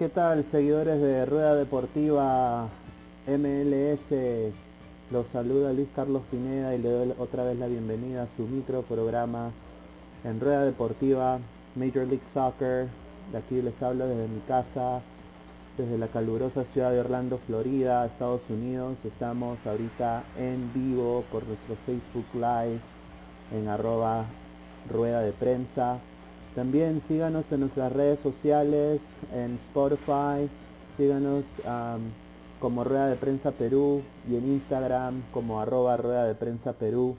¿qué tal seguidores de Rueda Deportiva MLS? Los saluda Luis Carlos Pineda y le doy otra vez la bienvenida a su micro programa en Rueda Deportiva Major League Soccer. De aquí les hablo desde mi casa, desde la calurosa ciudad de Orlando, Florida, Estados Unidos. Estamos ahorita en vivo por nuestro Facebook Live en arroba rueda de prensa. También síganos en nuestras redes sociales, en Spotify, síganos como Rueda de Prensa Perú y en Instagram como arroba Rueda de Prensa Perú.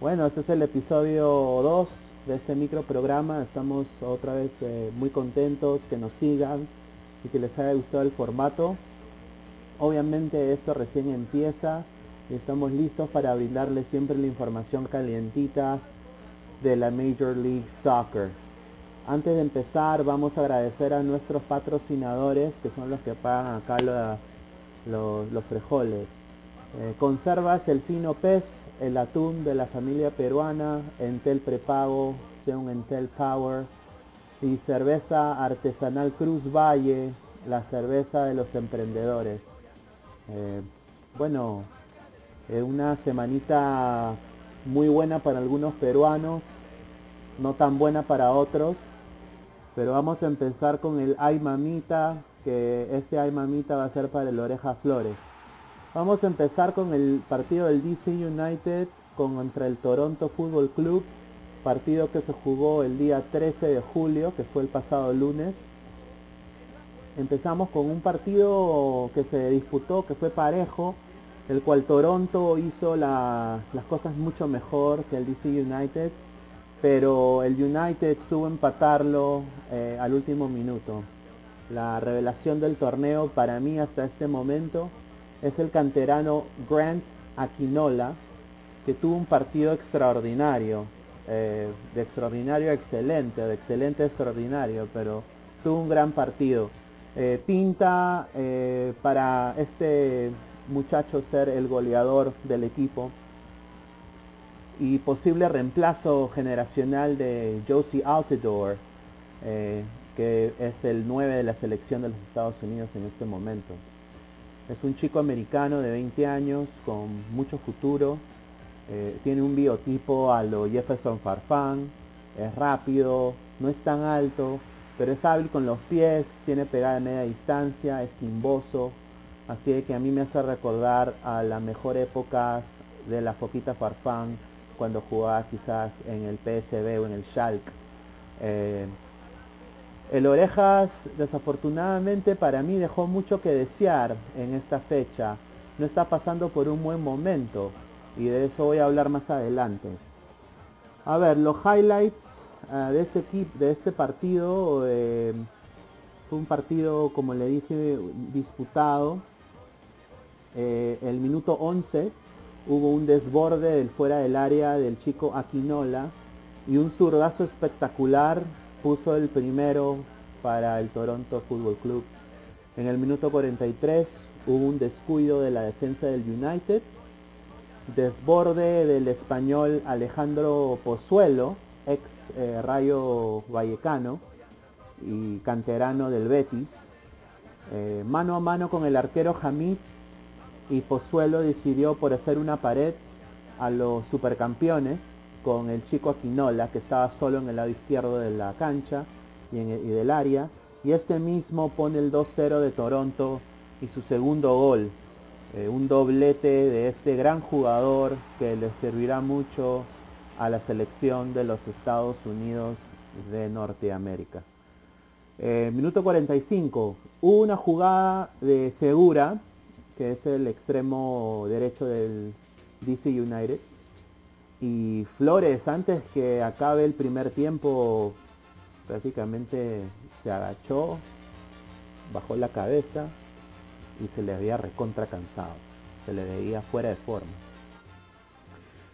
Bueno, este es el episodio 2 de este micro programa. Estamos otra vez eh, muy contentos que nos sigan y que les haya gustado el formato. Obviamente esto recién empieza y estamos listos para brindarles siempre la información calientita de la Major League Soccer. Antes de empezar vamos a agradecer a nuestros patrocinadores que son los que pagan acá los frijoles. Eh, conservas el fino pez, el atún de la familia peruana, Entel prepago, sea un Entel Power y cerveza artesanal Cruz Valle, la cerveza de los emprendedores. Eh, bueno, eh, una semanita muy buena para algunos peruanos, no tan buena para otros, pero vamos a empezar con el Ay Mamita, que este Ay Mamita va a ser para el Oreja Flores. Vamos a empezar con el partido del DC United contra el Toronto Football Club, partido que se jugó el día 13 de julio, que fue el pasado lunes. Empezamos con un partido que se disputó, que fue parejo, el cual Toronto hizo las cosas mucho mejor que el DC United pero el United tuvo empatarlo eh, al último minuto. La revelación del torneo para mí hasta este momento es el canterano Grant Aquinola, que tuvo un partido extraordinario, eh, de extraordinario a excelente, de excelente a extraordinario, pero tuvo un gran partido. Eh, pinta para este muchacho ser el goleador del equipo y posible reemplazo generacional de Josie Altidore, eh, que es el 9 de la selección de los Estados Unidos en este momento. Es un chico americano de 20 años con mucho futuro, eh, tiene un biotipo a lo Jefferson Farfán, es rápido, no es tan alto, pero es hábil con los pies, tiene pegada de media distancia, es timboso, así que a mí me hace recordar a la mejor época de la Foquita Farfán cuando jugaba quizás en el PSB o en el Schalke. Eh, el Orejas desafortunadamente para mí dejó mucho que desear en esta fecha. No está pasando por un buen momento y de eso voy a hablar más adelante. A ver, los highlights eh, de este equipo, de este partido, eh, fue un partido, como le dije, disputado. el minuto 11 hubo un desborde del fuera del área del chico Aquinola y un zurdazo espectacular puso el primero para el Toronto Football Club. En el minuto 43 hubo un descuido de la defensa del United, desborde del español Alejandro Pozuelo, ex eh, Rayo Vallecano y canterano del Betis, eh, mano a mano con el arquero Hamid y Pozuelo decidió por hacer una pared a los supercampeones con el chico Aquinola que estaba solo en el lado izquierdo de la cancha y, del área. Y este mismo pone el 2-0 de Toronto y su segundo gol. Eh, un doblete de este gran jugador que le servirá mucho a la selección de los Estados Unidos de Norteamérica. Eh, minuto 45, una jugada de Segura que es el extremo derecho del DC United. Y Flores, antes que acabe el primer tiempo, prácticamente se agachó, bajó la cabeza y se le había recontra cansado. Se le veía fuera de forma.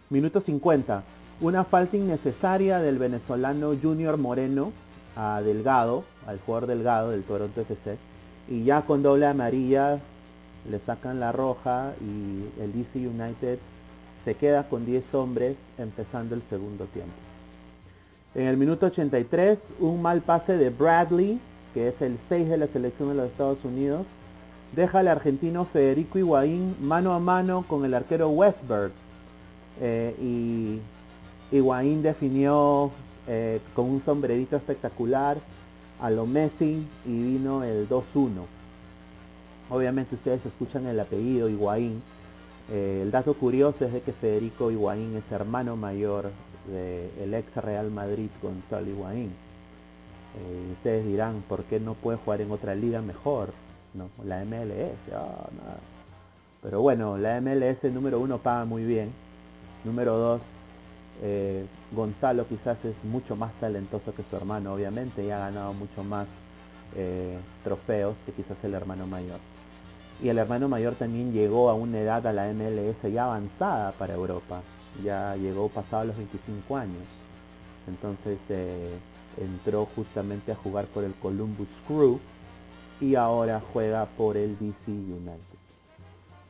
Minuto 50. Una falta innecesaria del venezolano Junior Moreno a Delgado, al jugador Delgado del Toronto FC. Y ya con doble amarilla le sacan la roja y el DC United se queda con 10 hombres empezando el segundo tiempo. En el minuto 83, un mal pase de Bradley que es el 6 de la selección de los Estados Unidos, deja al argentino Federico Higuaín mano a mano con el arquero Westberg. Eh, y Higuaín definió eh, con un sombrerito espectacular a lo Messi y vino el 2-1. Obviamente ustedes escuchan el apellido Higuaín. Eh, el dato curioso es de que Federico Higuaín es hermano mayor del ex Real Madrid Gonzalo Higuaín. Eh, ustedes dirán, ¿por qué no puede jugar en otra liga mejor? No, la MLS. Ah, Pero bueno, la MLS número uno paga muy bien. Número dos, eh, Gonzalo quizás es mucho más talentoso que su hermano, obviamente, y ha ganado mucho más trofeos que quizás el hermano mayor. Y el hermano mayor también llegó a una edad a la MLS ya avanzada para Europa. Ya llegó pasado los 25 años. Entonces eh, entró justamente a jugar por el Columbus Crew y ahora juega por el DC United.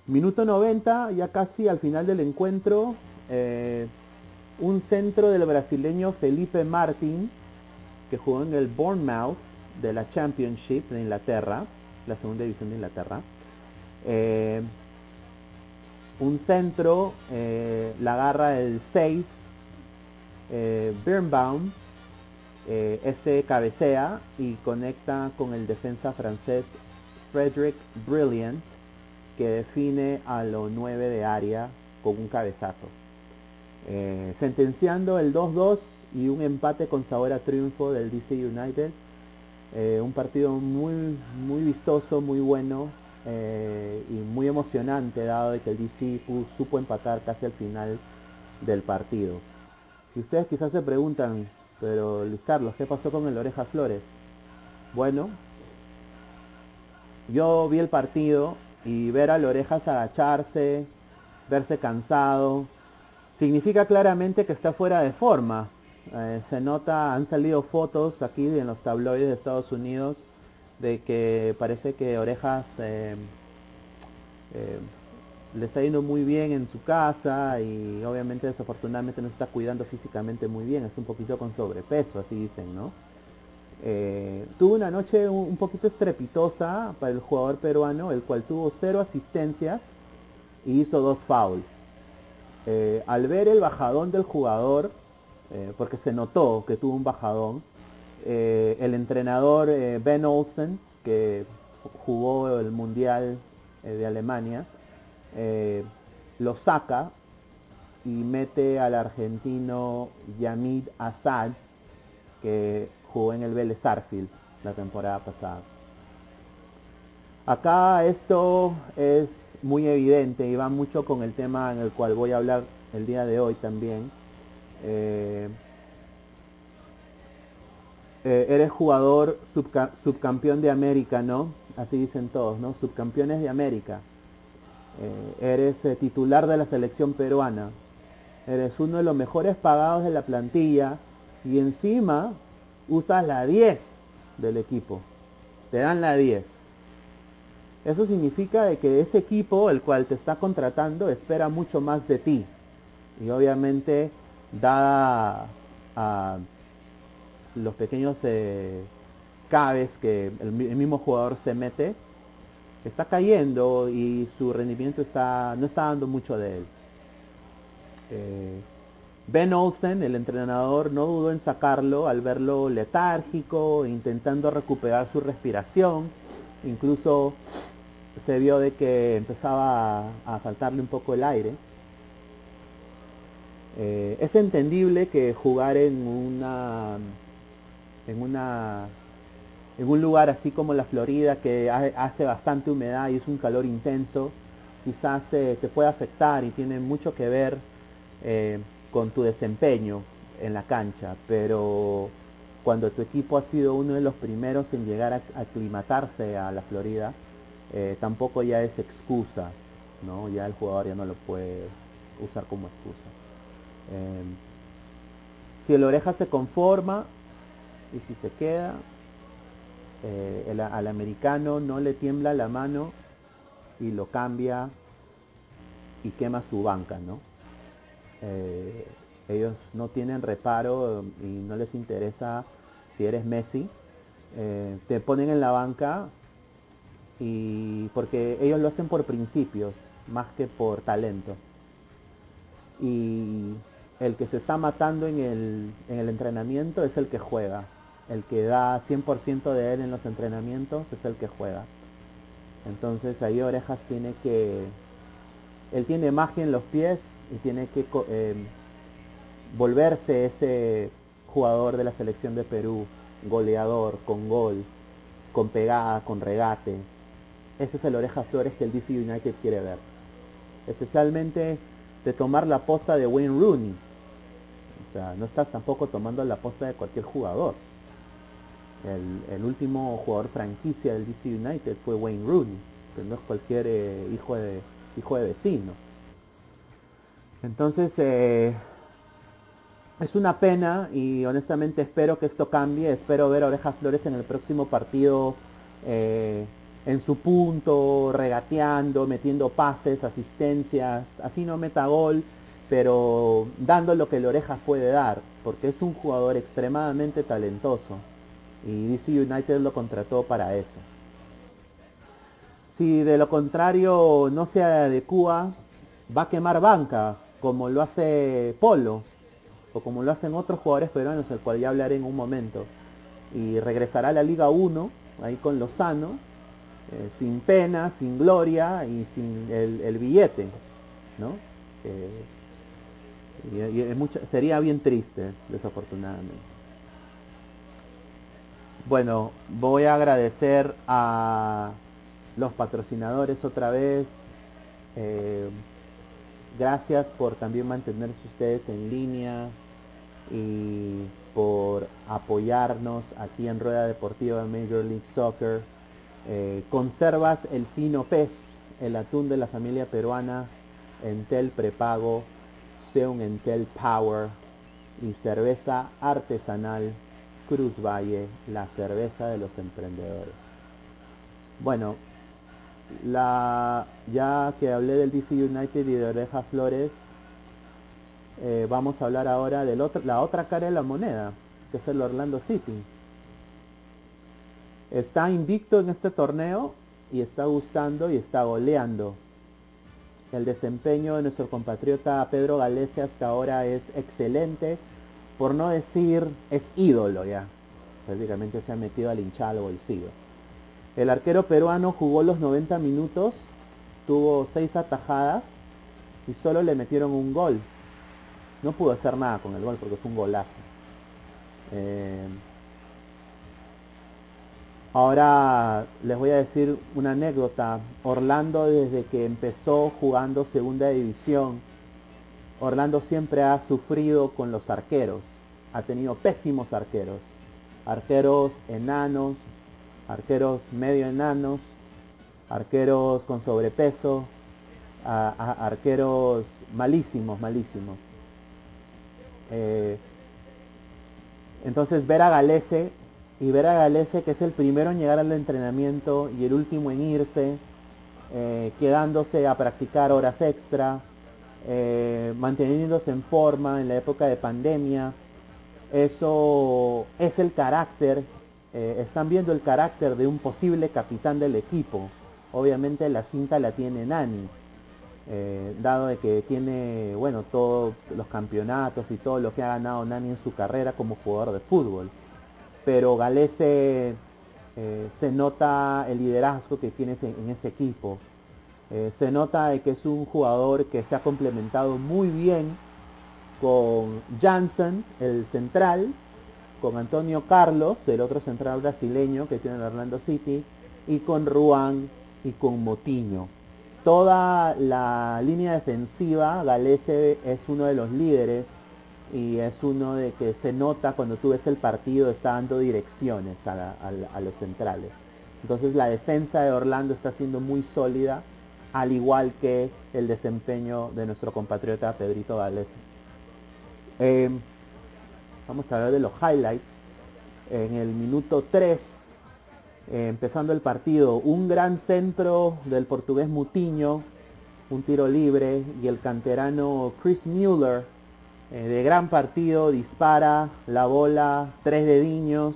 Minuto 90, ya casi al final del encuentro un centro del brasileño Felipe Martins, que jugó en el Bournemouth de la Championship de Inglaterra, la segunda división de Inglaterra. Eh, un centro, eh, la agarra el 6, eh, Birnbaum, este cabecea y conecta con el defensa francés Frederick Brilliant, que define a los 9 de área con un cabezazo. Eh, sentenciando el 2-2 y un empate con sabor a triunfo del DC United. Eh, un partido muy, muy vistoso, muy bueno eh, y muy emocionante dado de que el DC supo empatar casi al final del partido. Y ustedes quizás se preguntan, pero Luis Carlos, ¿qué pasó con el Oreja Flores? Bueno, yo vi el partido y ver al Orejas agacharse, verse cansado, significa claramente que está fuera de forma. Eh, se nota, han salido fotos aquí en los tabloides de Estados Unidos de que parece que Orejas eh, eh, le está yendo muy bien en su casa y obviamente desafortunadamente no se está cuidando físicamente muy bien, es un poquito con sobrepeso, así dicen, ¿no? tuvo una noche un, poquito estrepitosa para el jugador peruano, el cual tuvo cero asistencias y hizo dos fouls. Eh, al ver el bajadón del jugador, eh, porque se notó que tuvo un bajadón, eh, el entrenador Ben Olsen, que jugó el Mundial de Alemania, lo saca y mete al argentino Yamid Assad, que jugó en el Vélez Arfield la temporada pasada. Acá esto es muy evidente y va mucho con el tema en el cual voy a hablar el día de hoy también. Eh, eh, eres jugador subcampeón de América, ¿no? Así dicen todos, ¿no? Subcampeones de América. Eh, eres titular de la selección peruana. Eres uno de los mejores pagados de la plantilla y encima usas la 10 del equipo. Te dan la 10. Eso significa de que ese equipo, el cual te está contratando, espera mucho más de ti. Y obviamente, dada a los pequeños eh, cabes que el, mismo jugador se mete, está cayendo y su rendimiento está no está dando mucho de él. Eh, ben Olsen, el entrenador, no dudó en sacarlo al verlo letárgico, intentando recuperar su respiración. Incluso se vio de que empezaba a, faltarle un poco el aire. Eh, es entendible que jugar en una en una en un lugar así como la Florida que hace bastante humedad y es un calor intenso quizás te puede afectar y tiene mucho que ver eh, con tu desempeño en la cancha pero cuando tu equipo ha sido uno de los primeros en llegar a aclimatarse a la Florida eh, tampoco ya es excusa, ¿no? Ya el jugador ya no lo puede usar como excusa. Em, si el oreja se conforma y si se queda, eh, al americano no le tiembla la mano y lo cambia y quema su banca, ¿no? Eh, ellos no tienen reparo y no les interesa si eres Messi eh, te ponen en la banca y porque ellos lo hacen por principios más que por talento. Y el que se está matando en el, en el entrenamiento es el que juega. El que da 100% de él en los entrenamientos es el que juega. Entonces ahí Orejas tiene que... Él tiene magia en los pies y tiene que eh, volverse ese jugador de la selección de Perú, goleador, con gol, con pegada, con regate. Ese es el Orejas Flores que el DC United quiere ver. Especialmente de tomar la posta de Wayne Rooney. O sea, no estás tampoco tomando la posta de cualquier jugador. El, último jugador franquicia del DC United fue Wayne Rooney, que no es cualquier eh, hijo, de, hijo de vecino. Entonces, eh, es una pena y honestamente espero que esto cambie. Espero ver a Orejas Flores en el próximo partido eh, en su punto, regateando, metiendo pases, asistencias, así no meta gol, pero dando lo que el Orejas puede dar, porque es un jugador extremadamente talentoso y DC United lo contrató para eso. Si de lo contrario no se adecua, va a quemar banca, como lo hace Polo, o como lo hacen otros jugadores peruanos, el cual ya hablaré en un momento. Y regresará a la Liga 1, ahí con Lozano, eh, sin pena, sin gloria y sin el, billete, ¿no? sería bien triste, desafortunadamente. Bueno, voy a agradecer a los patrocinadores otra vez. Eh, gracias por también mantenerse ustedes en línea y por apoyarnos aquí en Rueda Deportiva Major League Soccer. Eh, conservas el fino pez, el atún de la familia peruana, Entel prepago, Seun Entel Power y cerveza artesanal Cruz Valle, la cerveza de los emprendedores. Bueno, la, ya que hablé del DC United y de Oreja Flores, eh, vamos a hablar ahora de la otra cara de la moneda, que es el Orlando City. Está invicto en este torneo y está gustando y está goleando. El desempeño de nuestro compatriota Pedro Galese hasta ahora es excelente, por no decir es ídolo ya. Prácticamente se ha metido al hinchado al bolsillo. El arquero peruano jugó los 90 minutos, tuvo 6 atajadas y solo le metieron un gol. No pudo hacer nada con el gol porque fue un golazo. Eh, Ahora les voy a decir una anécdota. Orlando desde que empezó jugando segunda división, Orlando siempre ha sufrido con los arqueros. Ha tenido pésimos arqueros. Arqueros enanos, arqueros medio enanos, arqueros con sobrepeso, arqueros malísimos, malísimos. Eh, entonces ver a Galese y ver a Galese que es el primero en llegar al entrenamiento y el último en irse, eh, quedándose a practicar horas extra, eh, manteniéndose en forma en la época de pandemia. Eso es el carácter, eh, están viendo el carácter de un posible capitán del equipo. Obviamente la cinta la tiene Nani, dado de que tiene, bueno, todos los campeonatos y todo lo que ha ganado Nani en su carrera como jugador de fútbol pero Galese eh, se nota el liderazgo que tiene en ese equipo. Eh, se nota que es un jugador que se ha complementado muy bien con Jansen, el central, con Antonio Carlos, el otro central brasileño que tiene el Orlando City, y con Ruan y con Motiño. Toda la línea defensiva, Galese es uno de los líderes y es uno de que se nota cuando tú ves el partido, está dando direcciones a, los centrales. Entonces la defensa de Orlando está siendo muy sólida, al igual que el desempeño de nuestro compatriota Pedrito Gales. Em, vamos a hablar de los highlights. En el minuto 3, eh, empezando el partido, un gran centro del portugués Mutiño, un tiro libre y el canterano Chris Mueller eh, de gran partido, dispara la bola, tres dediños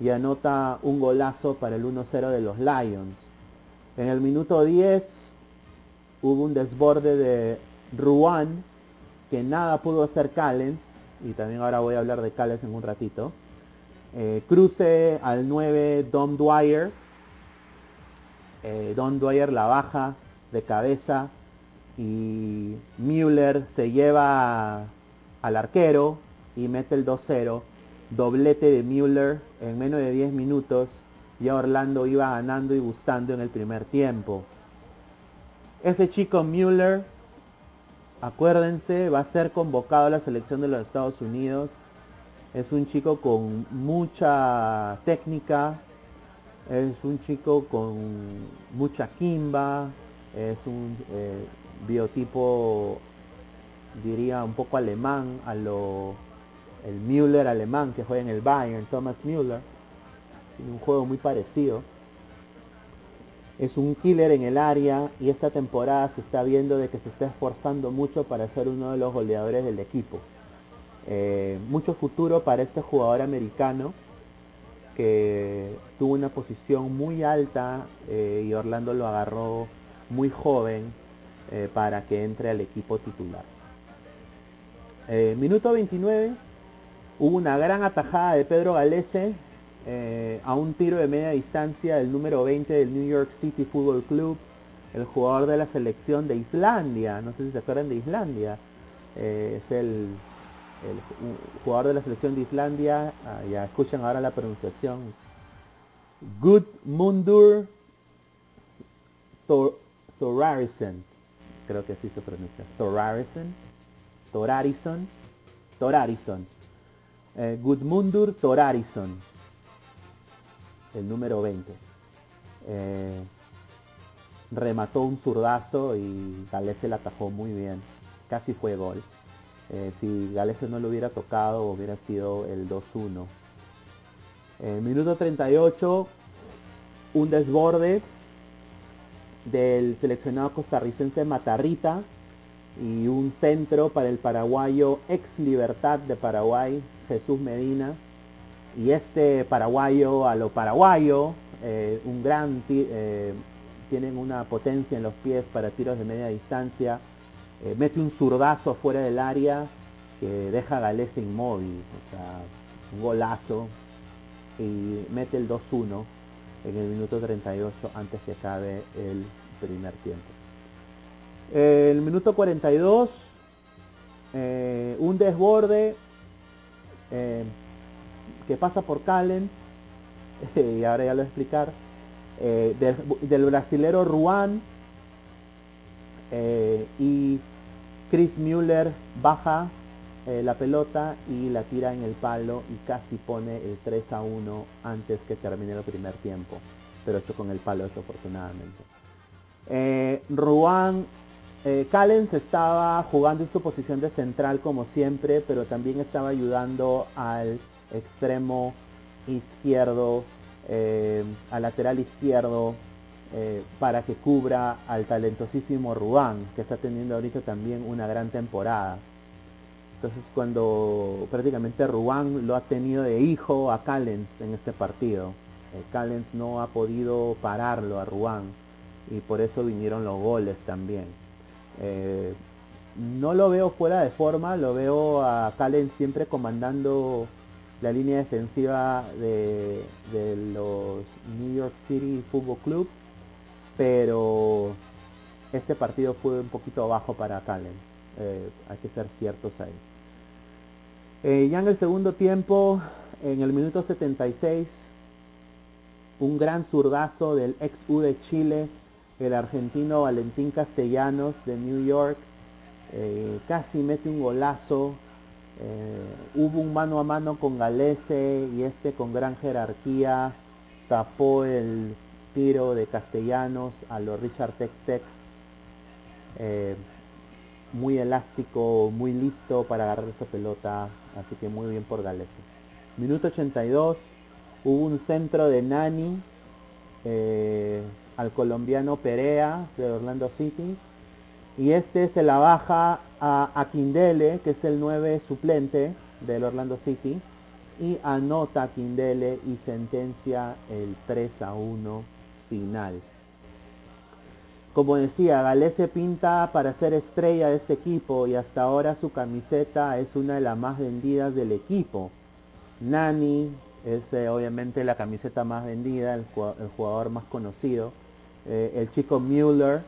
y anota un golazo para el 1-0 de los Lions. En el minuto 10 hubo un desborde de Ruan que nada pudo hacer Callens y también ahora voy a hablar de Callens en un ratito. Eh, cruce al 9 Don Dwyer. Eh, Don Dwyer la baja de cabeza y Müller se lleva al arquero y mete el 2-0. Doblete de Müller en menos de 10 minutos. Ya Orlando iba ganando y gustando en el primer tiempo. Ese chico Müller, acuérdense, va a ser convocado a la selección de los Estados Unidos. Es un chico con mucha técnica, es un chico con mucha quimba, es un eh, biotipo, diría, un poco alemán, a lo el Müller alemán que juega en el Bayern, Thomas Müller. Tiene un juego muy parecido. Es un killer en el área y esta temporada se está viendo de que se está esforzando mucho para ser uno de los goleadores del equipo. Eh, mucho futuro para este jugador americano que tuvo una posición muy alta eh, y Orlando lo agarró muy joven eh, para que entre al equipo titular. minuto 29, hubo una gran atajada de Pedro Galese eh, a un tiro de media distancia del número 20 del New York City Football Club, el jugador de la selección de Islandia, no sé si se acuerdan de Islandia, eh, es el, jugador de la selección de Islandia, ah, ya escuchan ahora la pronunciación, Gudmundur Thorarison, creo que así se pronuncia, Thorarison, Thorarison, Thorarison, eh, Gudmundur Thorarison el número 20. Eh, remató un zurdazo y Galese la atajó muy bien. Casi fue gol. Eh, si Galese no lo hubiera tocado hubiera sido el 2-1. Eh, minuto 38, un desborde del seleccionado costarricense Matarrita y un centro para el paraguayo ex Libertad de Paraguay, Jesús Medina, y este paraguayo a lo paraguayo, eh, un gran, eh, tienen una potencia en los pies para tiros de media distancia, eh, mete un zurdazo afuera del área que deja a Galese inmóvil, o sea, un golazo, y mete el 2-1 en el minuto 38 antes que acabe el primer tiempo. El minuto 42, un desborde, que pasa por Callens, y ahora ya lo voy a explicar, eh, del, brasilero Ruan, eh, y Chris Müller baja eh, la pelota y la tira en el palo y casi pone el 3 a 1 antes que termine el primer tiempo, pero hecho con el palo desafortunadamente. Ruan Callens estaba jugando en su posición de central como siempre, pero también estaba ayudando al extremo izquierdo, eh, al lateral izquierdo, eh, para que cubra al talentosísimo Rubán, que está teniendo ahorita también una gran temporada. Entonces cuando prácticamente Rubán lo ha tenido de hijo a Callens en este partido. Eh, Callens no ha podido pararlo a Rubán y por eso vinieron los goles también. no lo veo fuera de forma, lo veo a Callens siempre comandando la línea defensiva de, los New York City Football Club, pero este partido fue un poquito bajo para Callens, eh, hay que ser ciertos ahí. Eh, ya en el segundo tiempo, en el minuto 76, un gran zurdazo del ex U de Chile, el argentino Valentín Castellanos de New York, eh, casi mete un golazo hubo un mano a mano con Galese y este con gran jerarquía tapó el tiro de Castellanos a los Richard Tex Tex. Eh, muy elástico, muy listo para agarrar esa pelota, así que muy bien por Galese. Minuto 82, hubo un centro de Nani eh, al colombiano Perea de Orlando City y este se la baja a Aquindele, que es el 9 suplente del Orlando City, y anota Kindele y sentencia el 3 a 1 final. Como decía, Galese pinta para ser estrella de este equipo y hasta ahora su camiseta es una de las más vendidas del equipo. Nani es eh, obviamente la camiseta más vendida, el, jugador más conocido. Eh, el chico Müller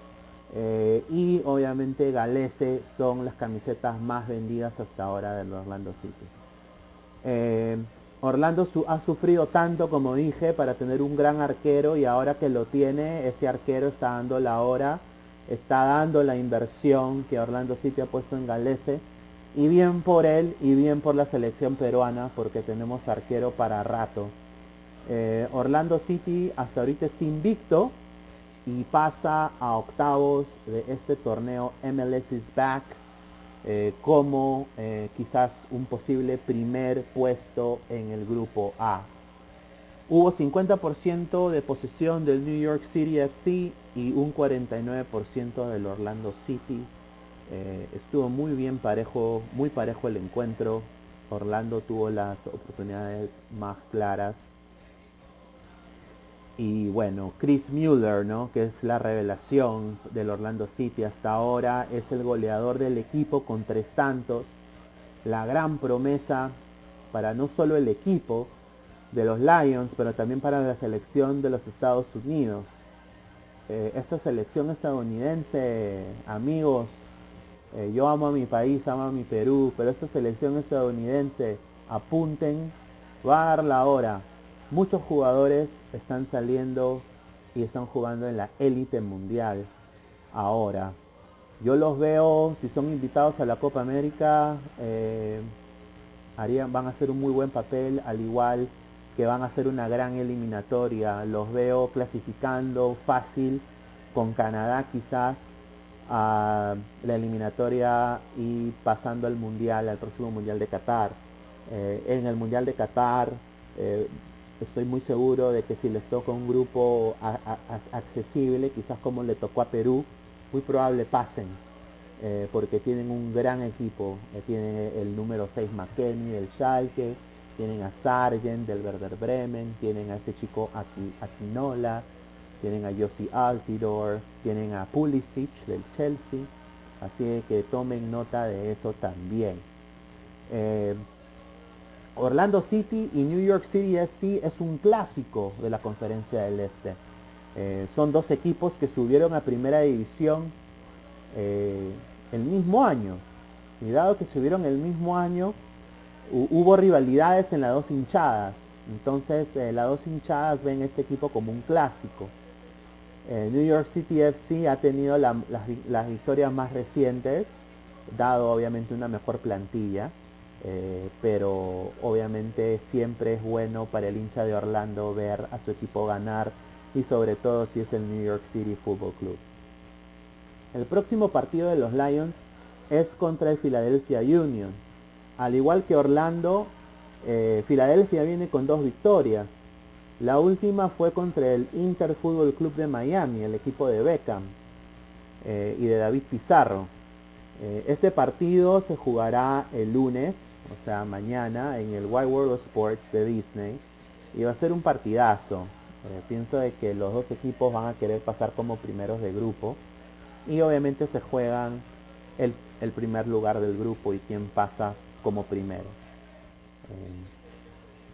eh, y obviamente Galese son las camisetas más vendidas hasta ahora del Orlando City. Eh, Orlando ha sufrido tanto, como dije, para tener un gran arquero y ahora que lo tiene, ese arquero está dando la hora, está dando la inversión que Orlando City ha puesto en Galese. Y bien por él y bien por la selección peruana, porque tenemos arquero para rato. Eh, Orlando City hasta ahorita está invicto y pasa a octavos de este torneo MLS is Back eh, como eh, quizás un posible primer puesto en el grupo A. Hubo 50% de posesión del New York City FC y un 49% del Orlando City. Eh, estuvo muy bien parejo, muy parejo el encuentro. Orlando tuvo las oportunidades más claras y bueno, Chris Mueller, ¿no? que es la revelación del Orlando City hasta ahora, es el goleador del equipo con tres tantos, la gran promesa para no solo el equipo de los Lions, pero también para la selección de los Estados Unidos. Eh, esta selección estadounidense, amigos, eh, yo amo a mi país, amo a mi Perú, pero esta selección estadounidense, apunten, va a dar la hora. Muchos jugadores están saliendo y están jugando en la élite mundial ahora. Yo los veo, si son invitados a la Copa América, eh, harían, van a hacer un muy buen papel, al igual que van a hacer una gran eliminatoria. Los veo clasificando fácil con Canadá quizás a la eliminatoria y pasando al mundial, al próximo mundial de Qatar. Eh, en el mundial de Qatar eh, estoy muy seguro de que si les toca un grupo accesible, quizás como le tocó a Perú, muy probable pasen, eh, porque tienen un gran equipo. Eh, tienen el número 6 McKenny del Schalke, tienen a Sargent del Werder Bremen, tienen a ese chico Aquinola, tienen a Yossi Altidor, tienen a Pulisic del Chelsea, así que tomen nota de eso también. Eh, Orlando City y New York City FC es un clásico de la conferencia del Este. Eh, son dos equipos que subieron a primera división eh, el mismo año. Y dado que subieron el mismo año, hubo rivalidades en las dos hinchadas. Entonces eh, las dos hinchadas ven este equipo como un clásico. New York City FC ha tenido las victorias más recientes, dado obviamente una mejor plantilla. Eh, pero obviamente siempre es bueno para el hincha de Orlando ver a su equipo ganar y sobre todo si es el New York City Football Club. El próximo partido de los Lions es contra el Philadelphia Union. Al igual que Orlando, eh, Philadelphia viene con dos victorias. La última fue contra el Inter Football Club de Miami, el equipo de Beckham eh, y de David Pizarro. este partido se jugará el lunes o sea, mañana en el Wide World of Sports de Disney. Y va a ser un partidazo. Eh, pienso de que los dos equipos van a querer pasar como primeros de grupo. Y obviamente se juegan el, primer lugar del grupo y quién pasa como primero. Eh,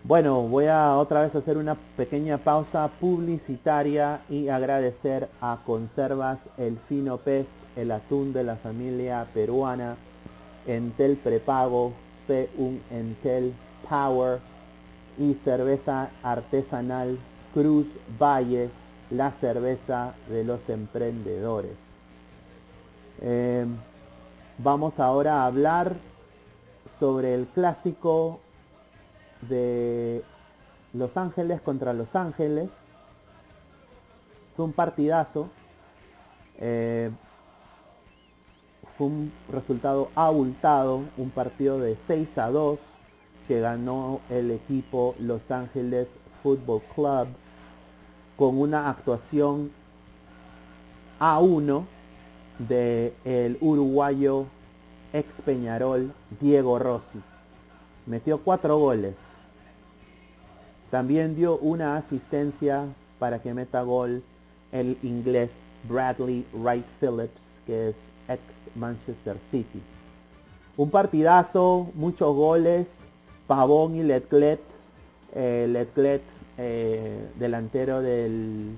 bueno, voy a otra vez hacer una pequeña pausa publicitaria y agradecer a Conservas el Fino Pez, el atún de la familia peruana, Entel Prepago, un Entel Power y cerveza artesanal Cruz Valle, la cerveza de los emprendedores. Eh, vamos ahora a hablar sobre el clásico de Los Ángeles contra Los Ángeles. Fue un partidazo. Eh, un resultado abultado, un partido de 6 a 2 que ganó el equipo Los Ángeles Football Club con una actuación a 1 del el uruguayo ex Peñarol Diego Rossi. Metió cuatro goles. También dio una asistencia para que meta gol el inglés Bradley Wright Phillips, que es ex Manchester City. Un partidazo, muchos goles, Pavón y Letclet, eh, Letclet eh, delantero del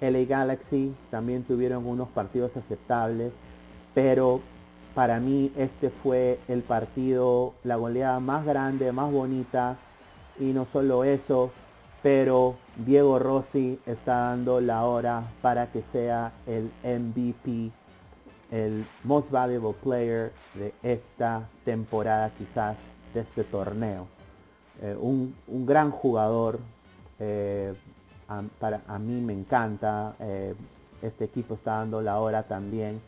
LA Galaxy, también tuvieron unos partidos aceptables, pero para mí este fue el partido, la goleada más grande, más bonita, y no solo eso, pero Diego Rossi está dando la hora para que sea el MVP, el Most Valuable Player de esta temporada quizás de este torneo. Eh, un, gran jugador, eh, para, a mí me encanta, eh, este equipo está dando la hora también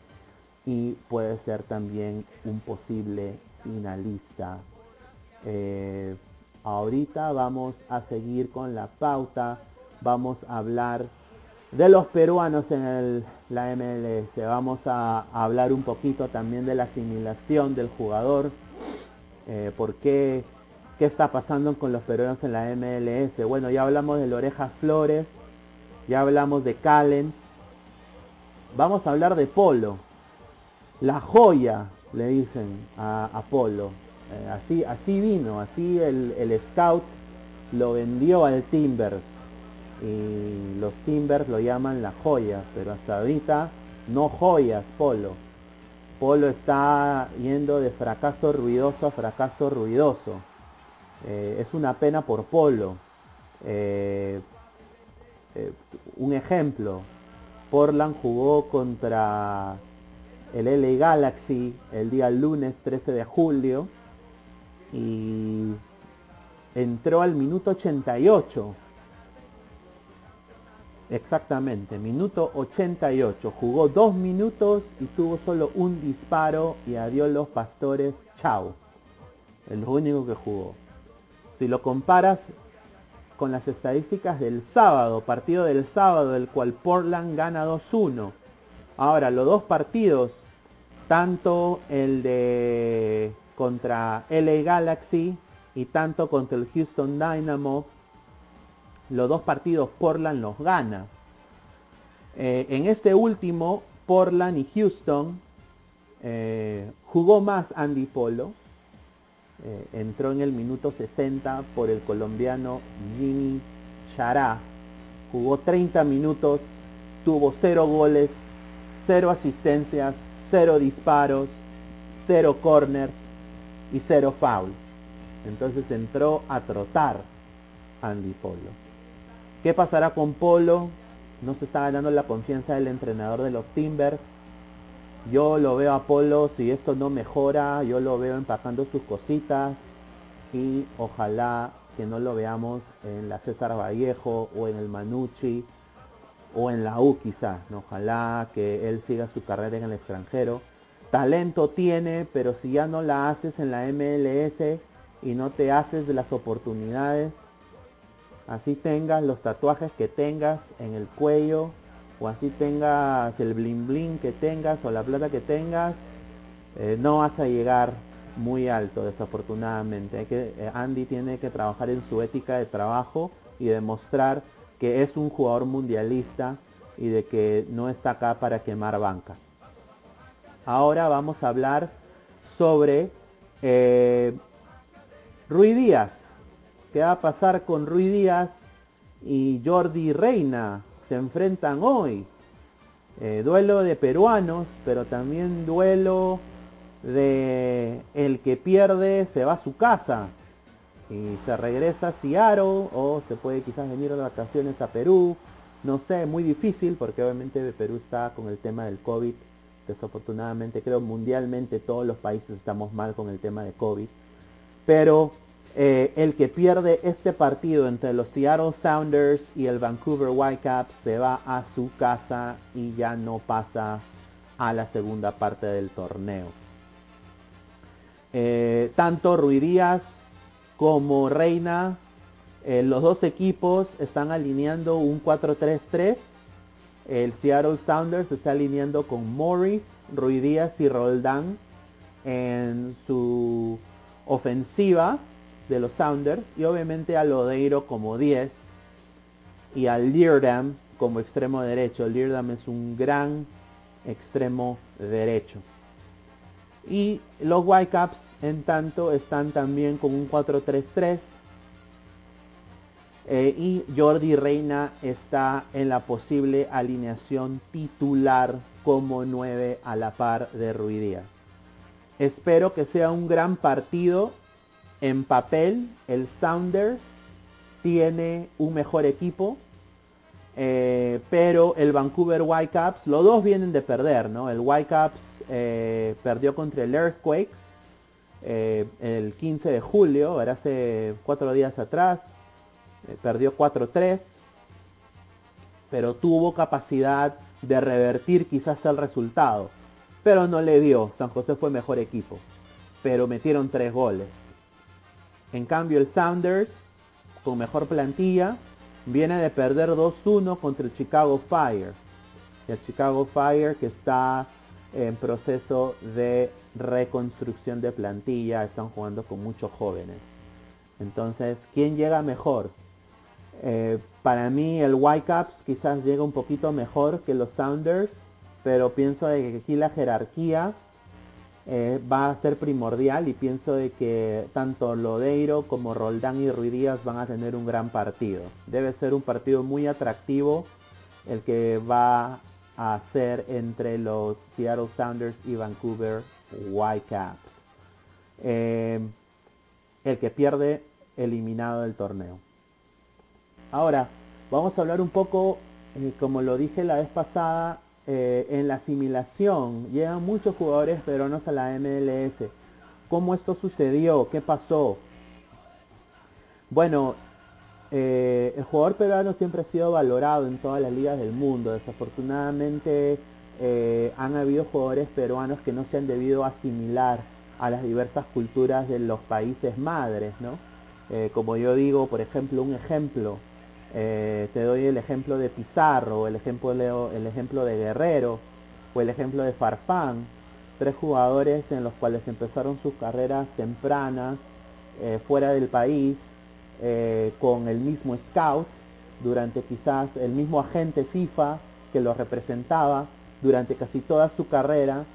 y puede ser también un posible finalista. ahorita vamos a seguir con la pauta, vamos a hablar de los peruanos en la MLS. Vamos a, hablar un poquito también de la asimilación del jugador, eh, por qué, qué está pasando con los peruanos en la MLS. Bueno, ya hablamos de Lorejas Flores, ya hablamos de Callens. Vamos a hablar de Polo. La joya, le dicen a, Polo. Eh, así, así vino, así el, el scout lo vendió al Timbers y los Timbers lo llaman la joya, pero hasta ahorita no joyas Polo. Polo está yendo de fracaso ruidoso a fracaso ruidoso. Eh, es una pena por Polo. Eh, eh, un ejemplo, Portland jugó contra el LA Galaxy el día lunes 13 de julio y entró al minuto 88 Exactamente, minuto 88. Jugó dos minutos y tuvo solo un disparo y adiós los pastores. Chao. Es lo único que jugó. Si lo comparas con las estadísticas del sábado, partido del sábado, del cual Portland gana 2-1. Ahora, los dos partidos, tanto el de contra LA Galaxy y tanto contra el Houston Dynamo, los dos partidos Portland los gana. Eh, en este último, Portland y Houston, eh, jugó más Andy Polo. Eh, entró en el minuto 60 por el colombiano Jimmy Chará. Jugó 30 minutos, tuvo 0 goles, 0 asistencias, 0 disparos, 0 corners y 0 fouls. Entonces entró a trotar Andy Polo. ¿Qué pasará con Polo? No se está ganando la confianza del entrenador de los Timbers. Yo lo veo a Polo, si esto no mejora, yo lo veo empacando sus cositas y ojalá que no lo veamos en la César Vallejo o en el Manucci o en la U quizás. Ojalá que él siga su carrera en el extranjero. Talento tiene, pero si ya no la haces en la MLS y no te haces de las oportunidades, así tengas los tatuajes que tengas en el cuello o así tengas el bling bling que tengas o la plata que tengas eh, no vas a llegar muy alto desafortunadamente. Que, eh, Andy tiene que trabajar en su ética de trabajo y demostrar que es un jugador mundialista y de que no está acá para quemar banca. Ahora vamos a hablar sobre eh, Rui Díaz ¿Qué va a pasar con Rui Díaz y Jordi Reina? Se enfrentan hoy. Eh, duelo de peruanos, pero también duelo de el que pierde se va a su casa y se regresa a Seattle o se puede quizás venir de vacaciones a Perú. No sé, muy difícil porque obviamente Perú está con el tema del COVID. Desafortunadamente creo mundialmente todos los países estamos mal con el tema de COVID. Pero eh, el que pierde este partido entre los Seattle Sounders y el Vancouver Whitecaps se va a su casa y ya no pasa a la segunda parte del torneo. Eh, tanto Ruidías como Reina, eh, los dos equipos están alineando un 4-3-3. El Seattle Sounders está alineando con Morris, Ruidías y Roldán en su ofensiva de los Sounders y obviamente a Lodeiro como 10 y a Leardam como extremo derecho. Leardam es un gran extremo derecho. Y los Whitecaps en tanto están también con un 4-3-3 eh, y Jordi Reina está en la posible alineación titular como 9 a la par de Ruidías. Espero que sea un gran partido. En papel, el Sounders tiene un mejor equipo. Eh, pero el Vancouver Whitecaps, los dos vienen de perder, ¿no? El Whitecaps eh, perdió contra el Earthquakes eh, el 15 de julio, era hace cuatro días atrás. perdió 4-3. Pero tuvo capacidad de revertir quizás el resultado pero no le dio. San José fue mejor equipo, pero metieron tres goles. En cambio el Sounders, con mejor plantilla, viene de perder 2-1 contra el Chicago Fire. El Chicago Fire que está en proceso de reconstrucción de plantilla, están jugando con muchos jóvenes. Entonces, ¿quién llega mejor? Eh, para mí el Whitecaps quizás llega un poquito mejor que los Sounders, pero pienso que aquí la jerarquía eh, va a ser primordial y pienso de que tanto Lodeiro como Roldán y Ruidías van a tener un gran partido. Debe ser un partido muy atractivo el que va a ser entre los Seattle Sounders y Vancouver Whitecaps. Eh, el que pierde eliminado del torneo. Ahora, vamos a hablar un poco, eh, como lo dije la vez pasada, eh, en la asimilación. Llegan muchos jugadores peruanos a la MLS. ¿Cómo esto sucedió? ¿Qué pasó? Bueno, eh, el jugador peruano siempre ha sido valorado en todas las ligas del mundo. Desafortunadamente eh, han habido jugadores peruanos que no se han debido asimilar a las diversas culturas de los países madres, ¿no? como yo digo, por ejemplo, un ejemplo, eh, te doy el ejemplo de Pizarro, el ejemplo, el ejemplo de Guerrero o el ejemplo de Farfán, tres jugadores en los cuales empezaron sus carreras tempranas eh, fuera del país eh, con el mismo scout durante quizás el mismo agente FIFA que los representaba durante casi toda su carrera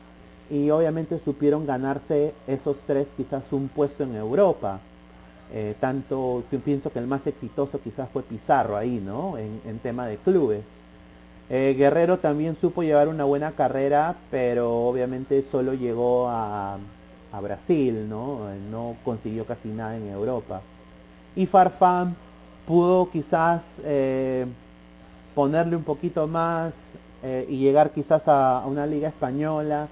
y obviamente supieron ganarse esos tres quizás un puesto en Europa. Eh, tanto, yo pienso que el más exitoso quizás fue Pizarro ahí, ¿no? En, tema de clubes. Eh, Guerrero también supo llevar una buena carrera, pero obviamente solo llegó a, Brasil, ¿no? No consiguió casi nada en Europa. Y Farfán pudo quizás eh, ponerle un poquito más y llegar quizás a, a una liga española,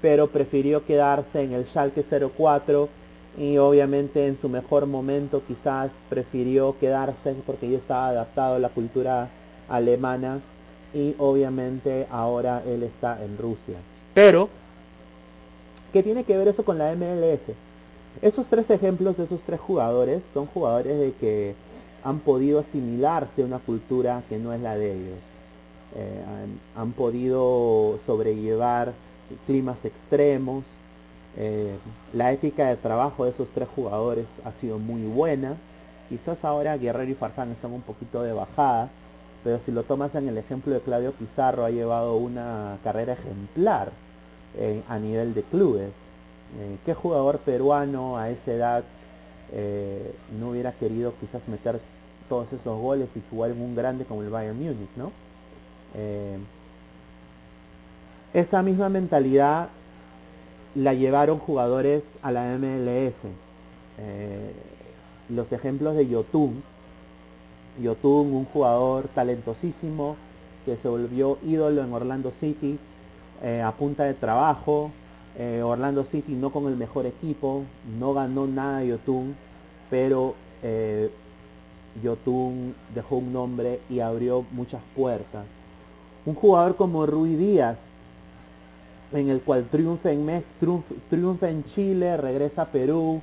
pero prefirió quedarse en el Schalke 04 y obviamente en su mejor momento quizás prefirió quedarse porque ya estaba adaptado a la cultura alemana y obviamente ahora él está en Rusia. Pero, ¿qué tiene que ver eso con la MLS? Esos tres ejemplos de esos tres jugadores son jugadores de que han podido asimilarse a una cultura que no es la de ellos. Eh, han podido sobrellevar climas extremos, eh, la ética de trabajo de esos tres jugadores ha sido muy buena. Quizás ahora Guerrero y Farfán están un poquito de bajada, pero si lo tomas en el ejemplo de Claudio Pizarro, ha llevado una carrera ejemplar eh, a nivel de clubes. Eh, ¿Qué jugador peruano a esa edad no hubiera querido quizás meter todos esos goles y jugar en un grande como el Bayern Múnich, ¿no? esa misma mentalidad la llevaron jugadores a la MLS. Eh, los ejemplos de Yotun. Yotun, un jugador talentosísimo que se volvió ídolo en Orlando City eh, a punta de trabajo. Eh, Orlando City no con el mejor equipo, no ganó nada Yotun, pero Yotun dejó un nombre y abrió muchas puertas. Un jugador como Rui Díaz, en el cual triunfa en, triunfa en Chile, regresa a Perú,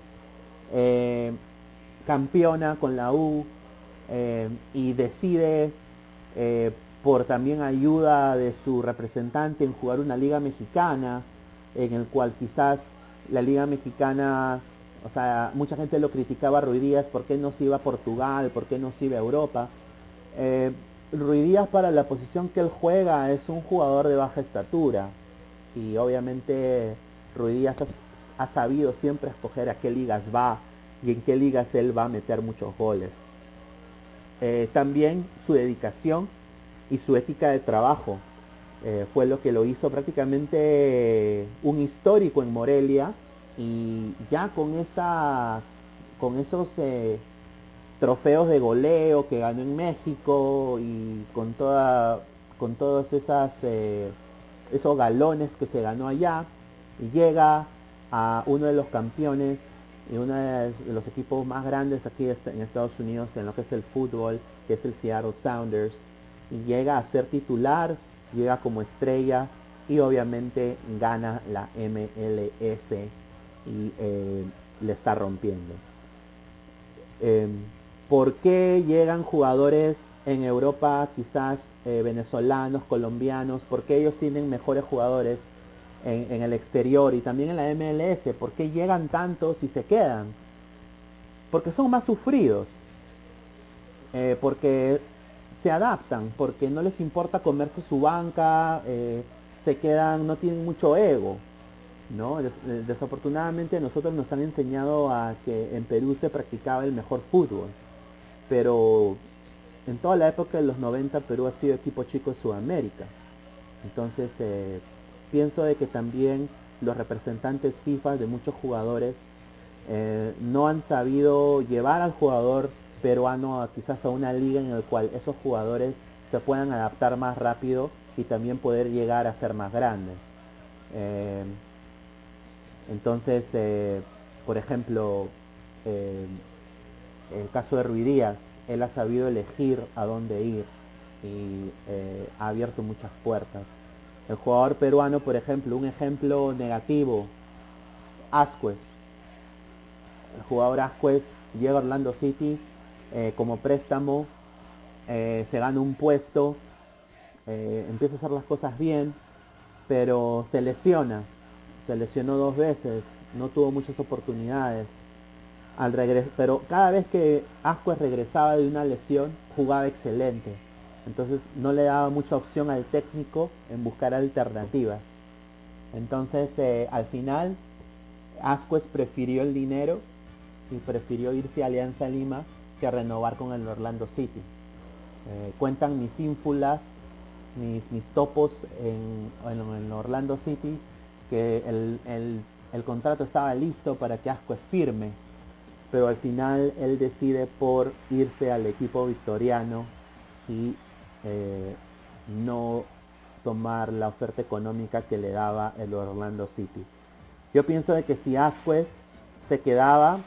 eh, campeona con la U eh, y decide eh, por también ayuda de su representante en jugar una liga mexicana, en el cual quizás la liga mexicana O sea, mucha gente lo criticaba a Ruidías, ¿por qué no se iba a Portugal? ¿Por qué no se iba a Europa? Ruidías para la posición que él juega es un jugador de baja estatura. Y obviamente Ruidías ha, ha sabido siempre escoger a qué ligas va y en qué ligas él va a meter muchos goles. Eh, también su dedicación y su ética de trabajo eh, fue lo que lo hizo prácticamente un histórico en Morelia y ya con esa con esos eh, trofeos de goleo que ganó en México y con toda con todos esas esos galones que se ganó allá y llega a uno de los campeones y uno de los equipos más grandes aquí en Estados Unidos en lo que es el fútbol, que es el Seattle Sounders, y llega a ser titular, llega como estrella y obviamente gana la MLS y eh, le está rompiendo. Em, ¿Por qué llegan jugadores en Europa quizás eh, venezolanos, colombianos? ¿Por qué ellos tienen mejores jugadores? en, el exterior y también en la MLS, ¿por qué llegan tantos y se quedan? Porque son más sufridos, eh, porque se adaptan, porque no les importa comerse su banca, eh, se quedan, no tienen mucho ego. ¿no? Eh, desafortunadamente nosotros nos han enseñado a que en Perú se practicaba el mejor fútbol, pero en toda la época de los 90 Perú ha sido equipo chico de Sudamérica. Entonces, pienso de que también los representantes FIFA de muchos jugadores eh, no han sabido llevar al jugador peruano quizás a una liga en la cual esos jugadores se puedan adaptar más rápido y también poder llegar a ser más grandes. Eh, entonces, eh, por ejemplo, el caso de Ruidías, él ha sabido elegir a dónde ir y ha abierto muchas puertas. El jugador peruano, por ejemplo, un ejemplo negativo, Asquez. El jugador Asquez llega a Orlando City eh, como préstamo, eh, se gana un puesto, eh, empieza a hacer las cosas bien, pero se lesiona. Se lesionó dos veces, no tuvo muchas oportunidades. Al pero cada vez que Asquez regresaba de una lesión, jugaba excelente entonces no le daba mucha opción al técnico en buscar alternativas. Entonces eh, al final Asquez prefirió el dinero y prefirió irse a Alianza Lima que renovar con el Orlando City. Eh, cuentan mis ínfulas, mis, mis topos en, en, Orlando City que el, el, contrato estaba listo para que Asquez firme, pero al final él decide por irse al equipo victoriano y eh, no tomar la oferta económica que le daba el Orlando City. Yo pienso de que si Asquez se quedaba,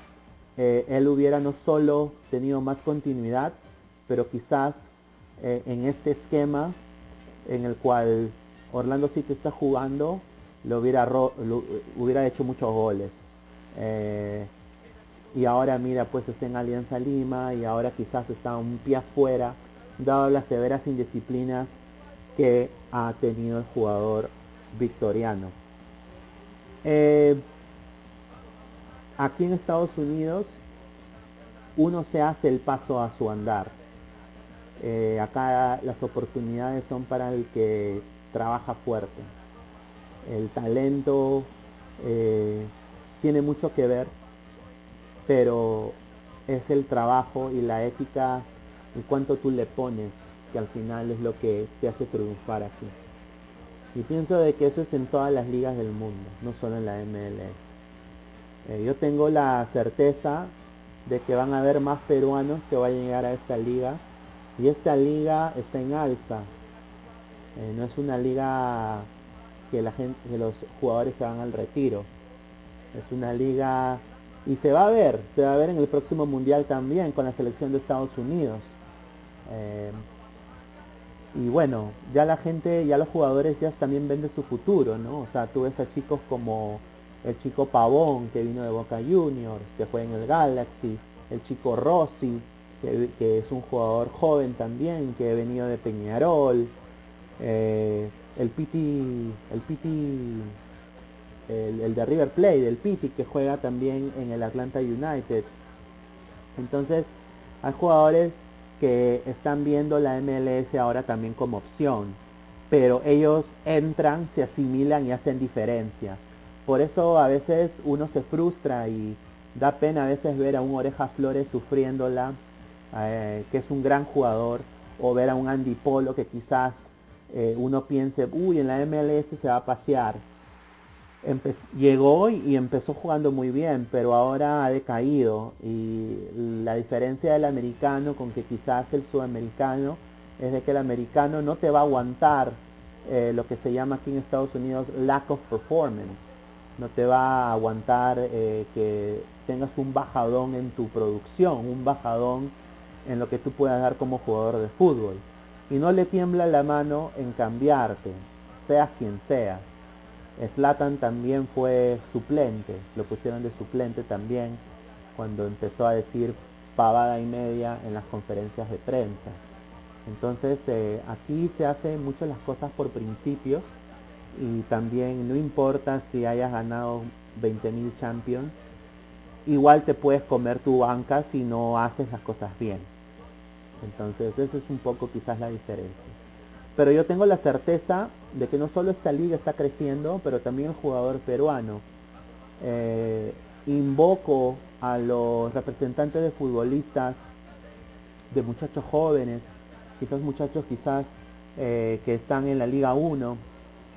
eh, él hubiera no solo tenido más continuidad, pero quizás eh, en este esquema en el cual Orlando City está jugando, lo hubiera, hubiera hecho muchos goles. Y ahora mira, pues está en Alianza Lima y ahora quizás está un pie afuera dado las severas indisciplinas que ha tenido el jugador victoriano. Eh, aquí en Estados Unidos uno se hace el paso a su andar. Eh, acá las oportunidades son para el que trabaja fuerte. El talento eh, tiene mucho que ver, pero es el trabajo y la ética y cuánto tú le pones, que al final es lo que te hace triunfar aquí. Y pienso de que eso es en todas las ligas del mundo, no solo en la MLS. Eh, yo tengo la certeza de que van a haber más peruanos que van a llegar a esta liga y esta liga está en alza. Eh, no es una liga que la gente, que los jugadores se van al retiro. Es una liga y se va a ver, se va a ver en el próximo mundial también con la selección de Estados Unidos. Eh, y bueno, ya la gente, ya los jugadores ya también ven de su futuro, ¿no? O sea, tú ves a chicos como el chico Pavón, que vino de Boca Juniors, que fue en el Galaxy, el chico Rossi, que, es un jugador joven también, que ha venido de Peñarol, eh, el Piti, el Piti, el, de River Plate, del Pity, que juega también en el Atlanta United. Entonces, hay jugadores que están viendo la MLS ahora también como opción, pero ellos entran, se asimilan y hacen diferencia. Por eso a veces uno se frustra y da pena a veces ver a un Oreja Flores sufriéndola, eh, que es un gran jugador, o ver a un Andy Polo que quizás eh, uno piense, uy, en la MLS se va a pasear. Llegó y empezó jugando muy bien, pero ahora ha decaído. Y la diferencia del americano con que quizás el sudamericano es de que el americano no te va a aguantar eh, lo que se llama aquí en Estados Unidos lack of performance. No te va a aguantar eh, que tengas un bajadón en tu producción, un bajadón en lo que tú puedas dar como jugador de fútbol. Y no le tiembla la mano en cambiarte, seas quien seas. Slatan también fue suplente, lo pusieron de suplente también cuando empezó a decir pavada y media en las conferencias de prensa. Entonces eh, aquí se hacen muchas las cosas por principios y también no importa si hayas ganado 20.000 champions, igual te puedes comer tu banca si no haces las cosas bien. Entonces, eso es un poco quizás la diferencia. Pero yo tengo la certeza de que no solo esta liga está creciendo, pero también el jugador peruano. Eh, invoco a los representantes de futbolistas, de muchachos jóvenes, quizás muchachos quizás eh, que están en la Liga 1,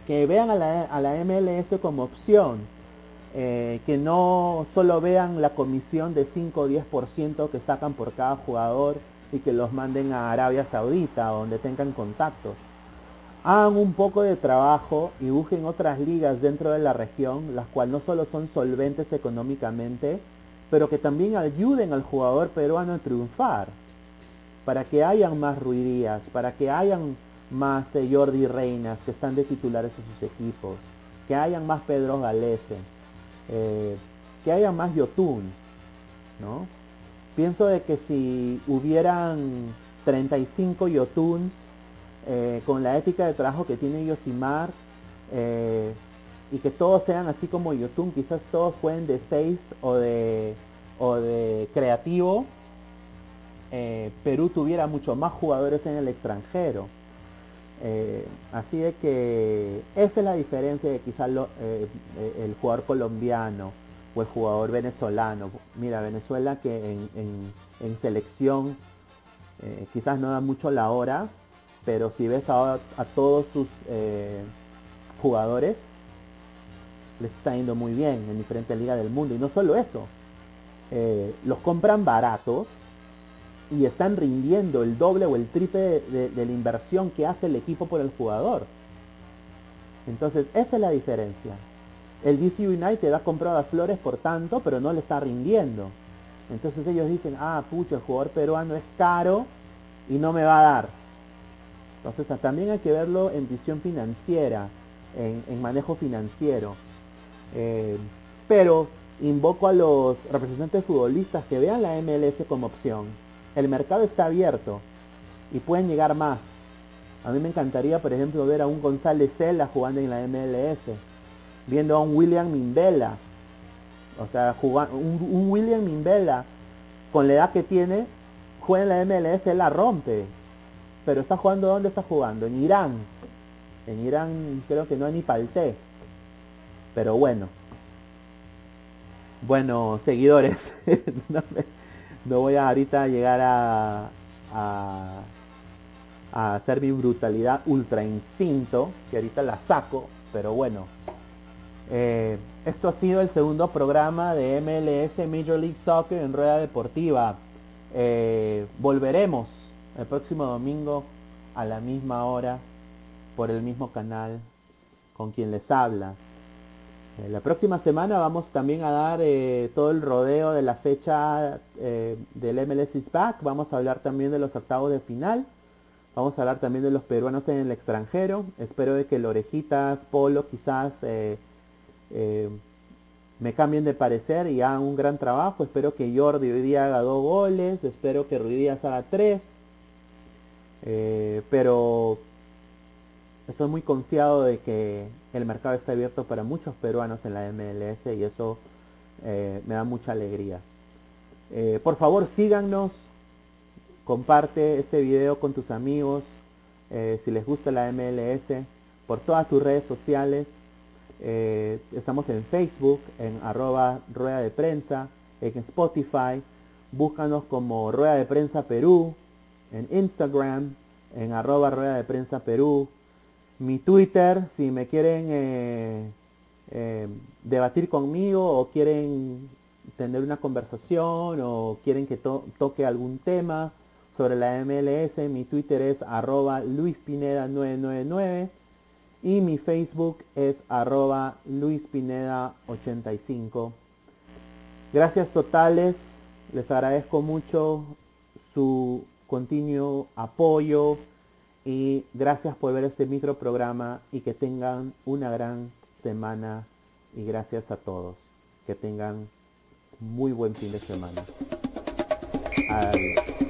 que vean a la, a la MLS como opción, eh, que no solo vean la comisión de 5 o 10% que sacan por cada jugador, y que los manden a Arabia Saudita, donde tengan contactos. Hagan un poco de trabajo y busquen otras ligas dentro de la región, las cuales no solo son solventes económicamente, pero que también ayuden al jugador peruano a triunfar, para que hayan más Ruidías, para que hayan más eh, Jordi Reinas que están de titulares en sus equipos, que hayan más Pedro Galese, eh, que hayan más Yotun, ¿no? Pienso de que si hubieran 35 Yotun eh, con la ética de trabajo que tiene Yosimar eh, y que todos sean así como Yotun, quizás todos jueguen de 6 o de, o de creativo, eh, Perú tuviera mucho más jugadores en el extranjero. así de que esa es la diferencia de quizás el jugador colombiano o el jugador venezolano. Mira, Venezuela que en, selección eh, quizás no da mucho la hora, pero si ves a, a todos sus eh, jugadores, les está yendo muy bien en diferentes ligas del mundo. Y no solo eso, eh, los compran baratos y están rindiendo el doble o el triple de, la inversión que hace el equipo por el jugador. Entonces, esa es la diferencia. El DC United ha comprado a Flores por tanto, pero no le está rindiendo. Entonces ellos dicen, ah, pucha, el jugador peruano es caro y no me va a dar. Entonces también hay que verlo en visión financiera, en, manejo financiero. Eh, pero invoco a los representantes futbolistas que vean la MLS como opción. El mercado está abierto y pueden llegar más. A mí me encantaría, por ejemplo, ver a un González Cela jugando en la MLS viendo a un William Mimbela. O sea, un, William Mimbela con la edad que tiene, juega en la MLS, él la rompe. Pero está jugando, ¿dónde está jugando? En Irán. En Irán creo que no hay ni palté. Pero bueno. Bueno, seguidores. no, voy a ahorita llegar a, a, a hacer mi brutalidad ultra instinto, que ahorita la saco. Pero bueno, eh, esto ha sido el segundo programa de MLS Major League Soccer en Rueda Deportiva. Eh, volveremos el próximo domingo a la misma hora por el mismo canal con quien les habla. Eh, la próxima semana vamos también a dar todo el rodeo de la fecha del MLS is Back. Vamos a hablar también de los octavos de final. Vamos a hablar también de los peruanos en el extranjero. Espero de que el Orejitas, Polo quizás eh, me cambien de parecer y hagan un gran trabajo. Espero que Jordi hoy día haga dos goles, espero que Ruiz Díaz haga tres. Eh, pero estoy muy confiado de que el mercado está abierto para muchos peruanos en la MLS y eso eh, me da mucha alegría. Eh, por favor síganos, comparte este video con tus amigos, si les gusta la MLS, por todas tus redes sociales. estamos en Facebook, en arroba rueda de prensa, en Spotify, búscanos como Rueda de Prensa Perú, en Instagram, en arroba Rueda de Prensa Perú, mi Twitter, si me quieren eh, eh, debatir conmigo o quieren tener una conversación o quieren que toque algún tema sobre la MLS, mi Twitter es arroba luispineda999 y mi Facebook es arroba luispineda85. Gracias totales, les agradezco mucho su continuo apoyo, y gracias por ver este micro programa y que tengan una gran semana y gracias a todos. Que tengan muy buen fin de semana. Adiós.